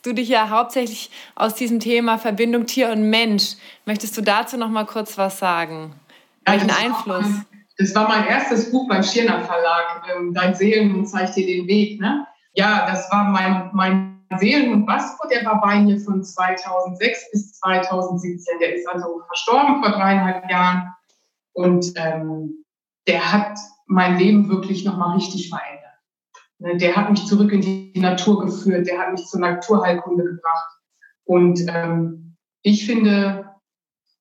beschäftigst du dich ja hauptsächlich aus diesem Thema Verbindung Tier und Mensch. Möchtest du dazu noch mal kurz was sagen? Welchen Einfluss? Das war mein erstes Buch beim Schirner Verlag, ähm, Dein Seelenhund zeigt dir den Weg. Ne? Ja, das war mein, mein Seelenhund Vasco, der war bei mir von 2006 bis 2017. Der ist also verstorben vor dreieinhalb Jahren. Und ähm, der hat mein Leben wirklich nochmal richtig verändert. Ne, der hat mich zurück in die Natur geführt, der hat mich zur Naturheilkunde gebracht. Und ähm, ich finde,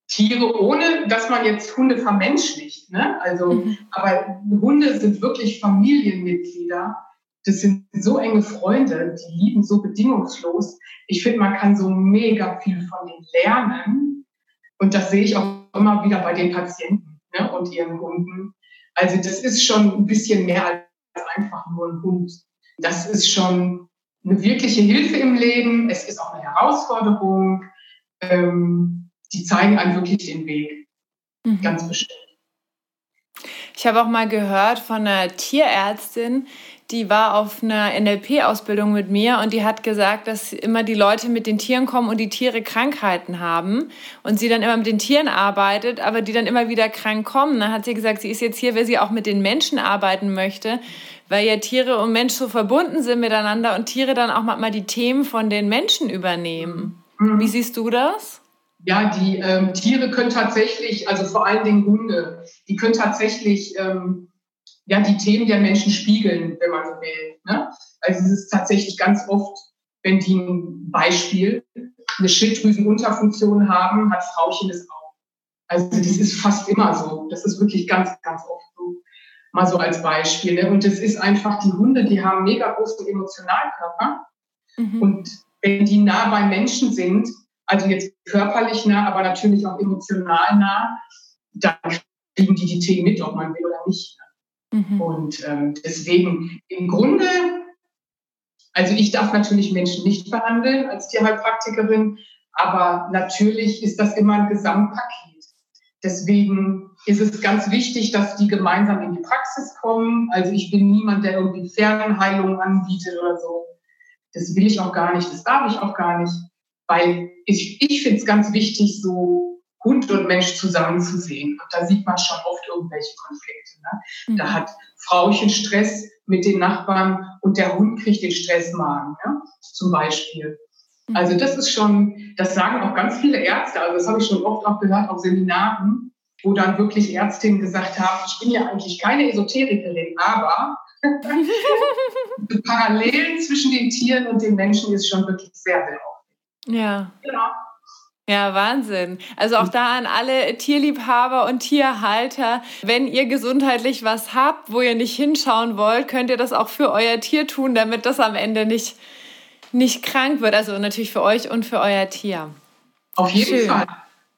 Tiere, ohne dass man jetzt Hunde vermenschlicht. Ne? Also, mhm. aber Hunde sind wirklich Familienmitglieder. Das sind so enge Freunde, die lieben so bedingungslos. Ich finde, man kann so mega viel von denen lernen. Und das sehe ich auch immer wieder bei den Patienten ne? und ihren Hunden. Also das ist schon ein bisschen mehr als einfach nur ein Hund. Das ist schon eine wirkliche Hilfe im Leben. Es ist auch eine Herausforderung. Ähm, die zeigen einem wirklich den Weg. Mhm. Ganz bestimmt. Ich habe auch mal gehört von einer Tierärztin, die war auf einer NLP-Ausbildung mit mir und die hat gesagt, dass immer die Leute mit den Tieren kommen und die Tiere Krankheiten haben und sie dann immer mit den Tieren arbeitet, aber die dann immer wieder krank kommen. Dann hat sie gesagt, sie ist jetzt hier, weil sie auch mit den Menschen arbeiten möchte, weil ja Tiere und Mensch so verbunden sind miteinander und Tiere dann auch mal die Themen von den Menschen übernehmen. Mhm. Wie siehst du das? Ja, die ähm, Tiere können tatsächlich, also vor allen Dingen Hunde, die können tatsächlich ähm, ja, die Themen der Menschen spiegeln, wenn man so will. Ne? Also es ist tatsächlich ganz oft, wenn die ein Beispiel, eine Schilddrüsenunterfunktion haben, hat Frauchen das auch. Also das ist fast immer so. Das ist wirklich ganz, ganz oft so. Mal so als Beispiel. Ne? Und das ist einfach, die Hunde, die haben mega großen Emotionalkörper. Mhm. Und wenn die nah bei Menschen sind, also jetzt körperlich nah, aber natürlich auch emotional nah, dann kriegen die die Themen mit, ob man will oder nicht. Mhm. Und ähm, deswegen im Grunde, also ich darf natürlich Menschen nicht behandeln als Tierheilpraktikerin, aber natürlich ist das immer ein Gesamtpaket. Deswegen ist es ganz wichtig, dass die gemeinsam in die Praxis kommen. Also ich bin niemand, der irgendwie Fernheilung anbietet oder so. Das will ich auch gar nicht, das darf ich auch gar nicht, weil ich, ich finde es ganz wichtig, so Hund und Mensch zusammenzusehen. Und da sieht man schon oft irgendwelche Konflikte. Ne? Mhm. Da hat Frauchen Stress mit den Nachbarn und der Hund kriegt den Stressmagen, ja? zum Beispiel. Mhm. Also das ist schon, das sagen auch ganz viele Ärzte, also das habe ich schon oft auch gehört auf Seminaren, wo dann wirklich Ärztinnen gesagt haben, ich bin ja eigentlich keine Esoterikerin, aber die Parallelen zwischen den Tieren und den Menschen ist schon wirklich sehr, sehr oft. Ja. Genau. Ja, Wahnsinn. Also auch da an alle Tierliebhaber und Tierhalter, wenn ihr gesundheitlich was habt, wo ihr nicht hinschauen wollt, könnt ihr das auch für euer Tier tun, damit das am Ende nicht, nicht krank wird. Also natürlich für euch und für euer Tier. Auf jeden Schön. Fall.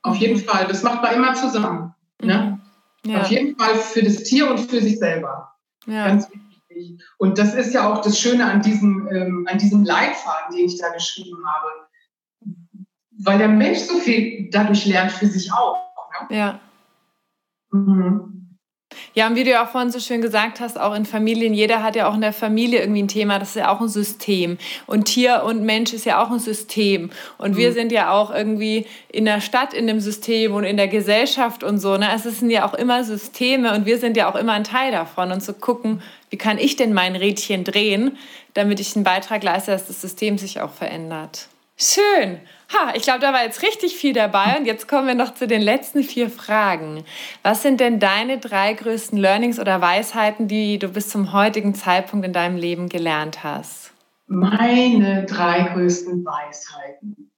Auf jeden mhm. Fall. Das macht man immer zusammen. Ne? Mhm. Ja. Auf jeden Fall für das Tier und für sich selber. Ja. Ganz wichtig. Und das ist ja auch das Schöne an diesem, ähm, an diesem Leitfaden, den ich da geschrieben habe weil der Mensch so viel dadurch lernt für sich auch. Ne? Ja. Mhm. Ja, und wie du ja auch vorhin so schön gesagt hast, auch in Familien, jeder hat ja auch in der Familie irgendwie ein Thema, das ist ja auch ein System. Und Tier und Mensch ist ja auch ein System. Und mhm. wir sind ja auch irgendwie in der Stadt in dem System und in der Gesellschaft und so. Ne? Es sind ja auch immer Systeme und wir sind ja auch immer ein Teil davon. Und zu gucken, wie kann ich denn mein Rädchen drehen, damit ich einen Beitrag leiste, dass das System sich auch verändert. Schön. Ha, ich glaube, da war jetzt richtig viel dabei und jetzt kommen wir noch zu den letzten vier Fragen. Was sind denn deine drei größten Learnings oder Weisheiten, die du bis zum heutigen Zeitpunkt in deinem Leben gelernt hast? Meine drei größten Weisheiten.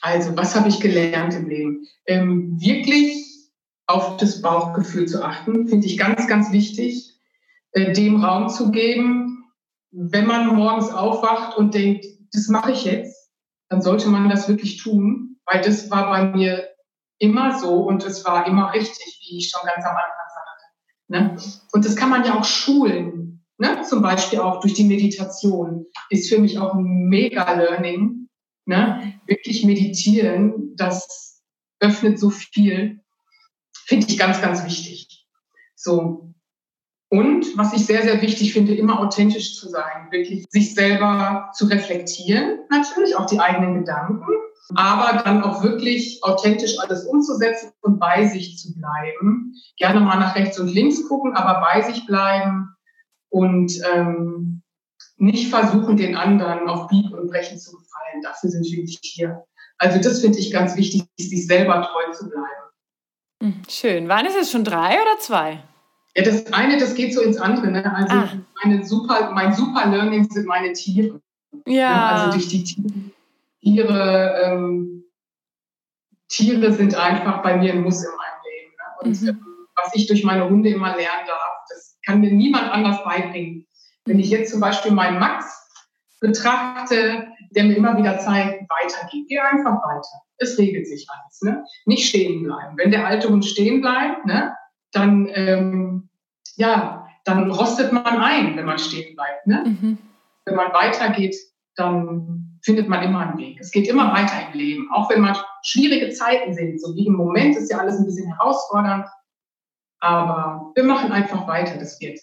Also, was habe ich gelernt im Leben? Ähm, wirklich auf das Bauchgefühl zu achten, finde ich ganz, ganz wichtig, äh, dem Raum zu geben, wenn man morgens aufwacht und denkt, das mache ich jetzt dann sollte man das wirklich tun, weil das war bei mir immer so und es war immer richtig, wie ich schon ganz am Anfang sagte. Ne? Und das kann man ja auch schulen, ne? zum Beispiel auch durch die Meditation, ist für mich auch ein Mega-Learning. Ne? Wirklich meditieren, das öffnet so viel, finde ich ganz, ganz wichtig. So, und was ich sehr, sehr wichtig finde, immer authentisch zu sein, wirklich sich selber zu reflektieren, natürlich auch die eigenen Gedanken, aber dann auch wirklich authentisch alles umzusetzen und bei sich zu bleiben. Gerne mal nach rechts und links gucken, aber bei sich bleiben und ähm, nicht versuchen, den anderen auf Bieg und Brechen zu gefallen. Dafür sind wir nicht hier. Also das finde ich ganz wichtig, sich selber treu zu bleiben. Hm, schön. Waren es jetzt schon drei oder zwei? Ja, das eine, das geht so ins andere. Ne? Also ah. meine super, mein super Learning sind meine Tiere. Ja. Also durch die Tiere, ähm, Tiere sind einfach bei mir ein Muss in meinem Leben. Ne? Und mhm. ähm, was ich durch meine Hunde immer lernen darf, das kann mir niemand anders beibringen. Wenn ich jetzt zum Beispiel meinen Max betrachte, der mir immer wieder zeigt, weiter geht, geh einfach weiter. Es regelt sich alles. Ne? Nicht stehen bleiben. Wenn der alte Hund stehen bleibt, ne, dann, ähm, ja, dann rostet man ein, wenn man stehen bleibt. Ne? Mhm. Wenn man weitergeht, dann findet man immer einen Weg. Es geht immer weiter im Leben, auch wenn man schwierige Zeiten sind. So wie im Moment ist ja alles ein bisschen herausfordernd. Aber wir machen einfach weiter, das wird.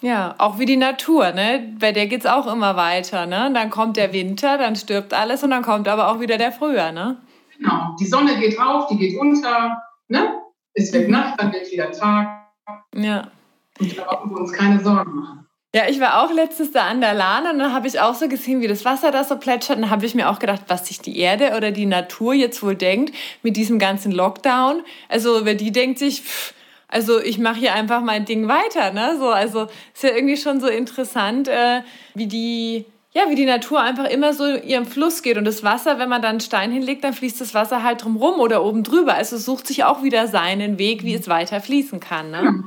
Ja, auch wie die Natur, ne? Bei der geht es auch immer weiter, ne? Dann kommt der Winter, dann stirbt alles und dann kommt aber auch wieder der Frühjahr, ne? Genau. Die Sonne geht auf, die geht unter, ne? Es wird Nacht, dann wird wieder Tag. Ja. Und da brauchen wir uns keine Sorgen machen. Ja, ich war auch letztes da an der Lahn und dann habe ich auch so gesehen, wie das Wasser da so plätschert. Und dann habe ich mir auch gedacht, was sich die Erde oder die Natur jetzt wohl denkt mit diesem ganzen Lockdown. Also, wer die denkt sich, pff, also ich mache hier einfach mein Ding weiter. Ne? So, also ist ja irgendwie schon so interessant, äh, wie die ja, wie die Natur einfach immer so ihrem Fluss geht. Und das Wasser, wenn man dann einen Stein hinlegt, dann fließt das Wasser halt drumrum oder oben drüber. Also es sucht sich auch wieder seinen Weg, wie es weiter fließen kann. Ne?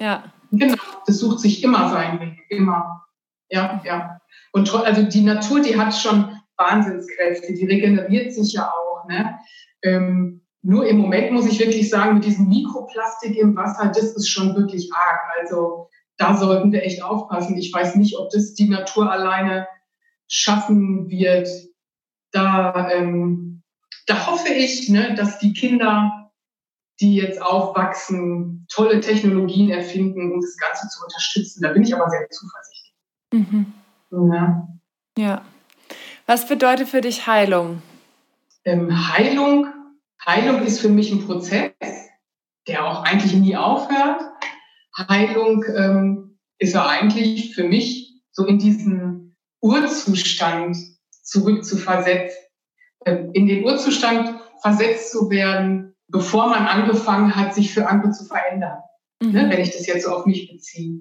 Ja. Genau, das sucht sich immer seinen Weg, immer. Ja, ja. Und also die Natur, die hat schon Wahnsinnskräfte, die regeneriert sich ja auch. Ne? Ähm, nur im Moment muss ich wirklich sagen, mit diesem Mikroplastik im Wasser, das ist schon wirklich arg. Also da sollten wir echt aufpassen. Ich weiß nicht, ob das die Natur alleine schaffen wird. Da, ähm, da hoffe ich, ne, dass die Kinder, die jetzt aufwachsen, tolle Technologien erfinden, um das Ganze zu unterstützen. Da bin ich aber sehr zuversichtlich. Mhm. Ja. ja. Was bedeutet für dich Heilung? Ähm, Heilung, Heilung ist für mich ein Prozess, der auch eigentlich nie aufhört. Heilung ähm, ist ja eigentlich für mich so in diesen Urzustand zurück zu versetzen, äh, in den Urzustand versetzt zu werden, bevor man angefangen hat, sich für andere zu verändern. Mhm. Ne, wenn ich das jetzt so auf mich beziehe.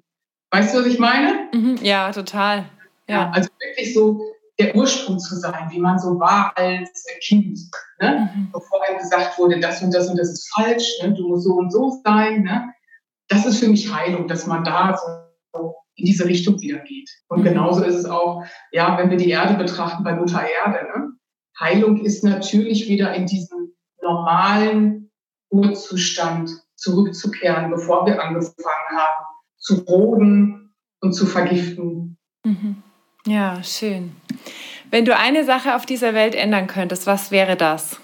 Weißt du, was ich meine? Mhm, ja, total. Ja. ja. also wirklich so der Ursprung zu sein, wie man so war als Kind. Ne? Mhm. Bevor einem gesagt wurde, das und das und das ist falsch, ne? du musst so und so sein. Ne? Das ist für mich Heilung, dass man da so in diese Richtung wieder geht. Und mhm. genauso ist es auch, ja, wenn wir die Erde betrachten bei Mutter Erde. Ne? Heilung ist natürlich wieder in diesen normalen Urzustand zurückzukehren, bevor wir angefangen haben zu roden und zu vergiften. Mhm. Ja, schön. Wenn du eine Sache auf dieser Welt ändern könntest, was wäre das?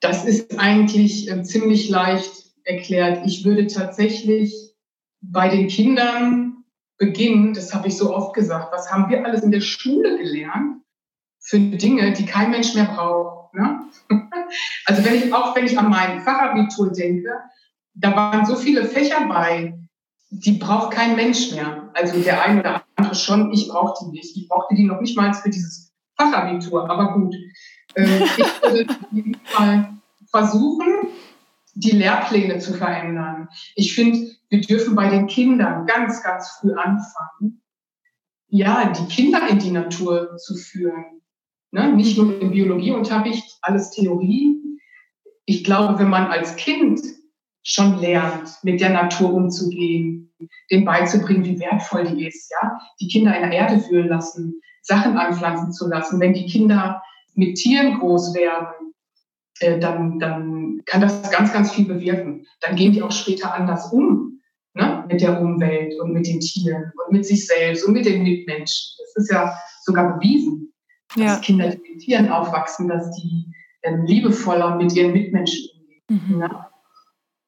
Das ist eigentlich äh, ziemlich leicht erklärt. Ich würde tatsächlich bei den Kindern beginnen, das habe ich so oft gesagt, was haben wir alles in der Schule gelernt für Dinge, die kein Mensch mehr braucht. Ne? Also wenn ich auch wenn ich an mein Fachabitur denke, da waren so viele Fächer bei, die braucht kein Mensch mehr. Also der eine oder andere schon, ich brauchte die nicht. Ich brauchte die noch nicht mal für dieses Fachabitur, aber gut. Ähm, ich würde mal versuchen, die Lehrpläne zu verändern. Ich finde, wir dürfen bei den Kindern ganz, ganz früh anfangen, ja, die Kinder in die Natur zu führen. Ne? Nicht nur im Biologieunterricht, alles Theorie. Ich glaube, wenn man als Kind schon lernt, mit der Natur umzugehen, denen beizubringen, wie wertvoll die ist, ja, die Kinder in der Erde fühlen lassen, Sachen anpflanzen zu lassen, wenn die Kinder mit Tieren groß werden, äh, dann, dann kann das ganz, ganz viel bewirken. Dann gehen die auch später anders um ne? mit der Umwelt und mit den Tieren und mit sich selbst und mit den Mitmenschen. Das ist ja sogar bewiesen, ja. dass Kinder, die mit Tieren aufwachsen, dass die ähm, liebevoller mit ihren Mitmenschen umgehen. Mhm. Ne?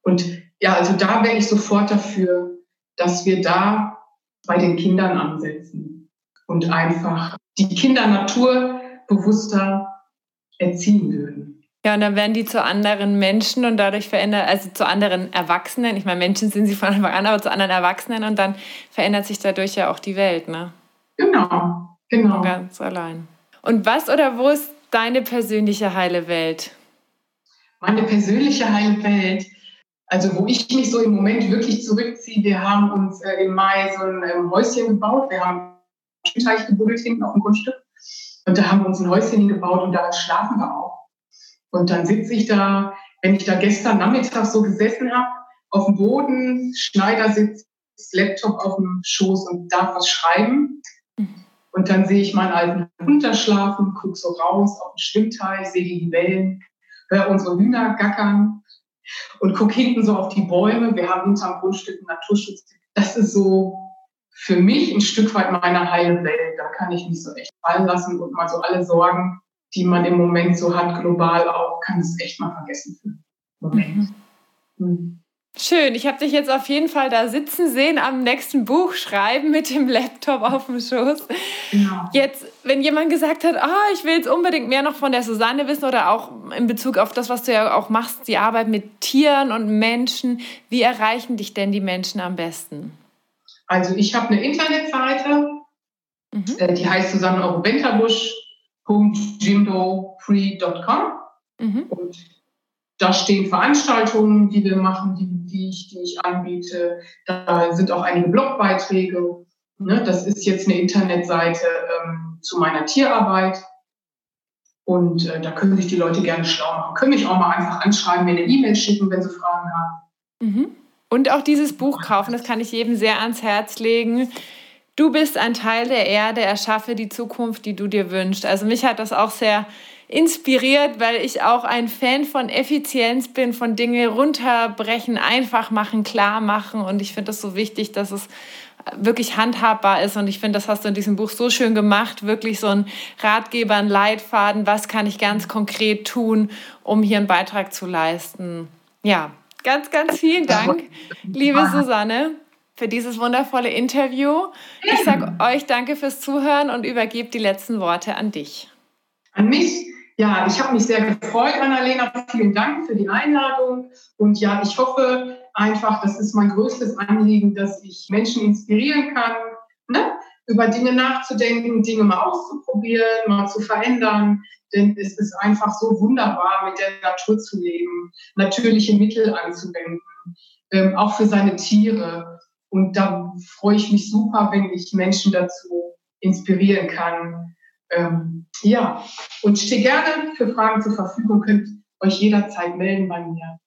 Und ja, also da wäre ich sofort dafür, dass wir da bei den Kindern ansetzen und einfach die Kinder naturbewusster erziehen würden. Ja, und dann werden die zu anderen Menschen und dadurch verändert, also zu anderen Erwachsenen. Ich meine, Menschen sind sie von Anfang an, aber zu anderen Erwachsenen und dann verändert sich dadurch ja auch die Welt, ne? Genau, genau. Ganz allein. Und was oder wo ist deine persönliche heile Welt? Meine persönliche heile Welt, also wo ich mich so im Moment wirklich zurückziehe, wir haben uns äh, im Mai so ein ähm, Häuschen gebaut. Wir haben einen Teich gebuddelt hinten auf dem Grundstück. Und da haben wir uns ein Häuschen gebaut und da schlafen wir auch. Und dann sitze ich da, wenn ich da gestern Nachmittag so gesessen habe, auf dem Boden, Schneidersitz, Laptop auf dem Schoß und darf was schreiben. Und dann sehe ich meinen alten Hund da schlafen, gucke so raus auf den Schwimmteich, sehe die Wellen, höre unsere Hühner gackern und gucke hinten so auf die Bäume. Wir haben hinterm Grundstück einen Naturschutz. Das ist so für mich ein Stück weit meine heile Welt. Da kann ich mich so echt fallen lassen und mal so alle Sorgen die man im Moment so hat, global auch, kann es echt mal vergessen für Moment. Mhm. Mhm. Schön, ich habe dich jetzt auf jeden Fall da sitzen sehen, am nächsten Buch schreiben mit dem Laptop auf dem Schoß. Genau. Jetzt, wenn jemand gesagt hat, oh, ich will jetzt unbedingt mehr noch von der Susanne wissen oder auch in Bezug auf das, was du ja auch machst, die Arbeit mit Tieren und Menschen, wie erreichen dich denn die Menschen am besten? Also ich habe eine Internetseite, mhm. Äh, die heißt Susanne Eurobentabusch.jimdofree.com mhm. und da stehen Veranstaltungen, die wir machen, die, die, ich, die ich anbiete. Da sind auch einige Blogbeiträge. Ne? Das ist jetzt eine Internetseite ähm, zu meiner Tierarbeit. Und äh, da können sich die Leute gerne schlau machen. Können mich auch mal einfach anschreiben, mir eine E-Mail schicken, wenn sie Fragen haben. Mhm. Und auch dieses Buch kaufen, das kann ich jedem sehr ans Herz legen. Du bist ein Teil der Erde, erschaffe die Zukunft, die du dir wünschst. Also mich hat das auch sehr inspiriert, weil ich auch ein Fan von Effizienz bin, von Dinge runterbrechen, einfach machen, klar machen. Und ich finde es so wichtig, dass es wirklich handhabbar ist. Und ich finde, das hast du in diesem Buch so schön gemacht. Wirklich so ein Ratgeber, ein Leitfaden. Was kann ich ganz konkret tun, um hier einen Beitrag zu leisten? Ja, ganz, ganz vielen Dank, liebe Susanne, für dieses wundervolle Interview. Ich sage euch danke fürs Zuhören und übergebe die letzten Worte an dich. An mich? Ja, ich habe mich sehr gefreut, Annalena. Vielen Dank für die Einladung. Und ja, ich hoffe einfach, das ist mein größtes Anliegen, dass ich Menschen inspirieren kann, ne? über Dinge nachzudenken, Dinge mal auszuprobieren, mal zu verändern. Denn es ist einfach so wunderbar, mit der Natur zu leben, natürliche Mittel anzuwenden, ähm, auch für seine Tiere. Und da freue ich mich super, wenn ich Menschen dazu inspirieren kann, ähm, ja, und stehe gerne für Fragen zur Verfügung, könnt euch jederzeit melden bei mir.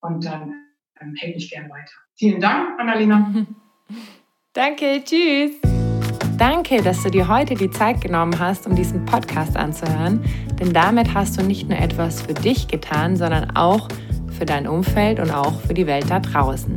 Und dann ähm, helfe ich gerne weiter. Vielen Dank, Annalena. Danke, tschüss. Danke, dass du dir heute die Zeit genommen hast, um diesen Podcast anzuhören, denn damit hast du nicht nur etwas für dich getan, sondern auch für dein Umfeld und auch für die Welt da draußen.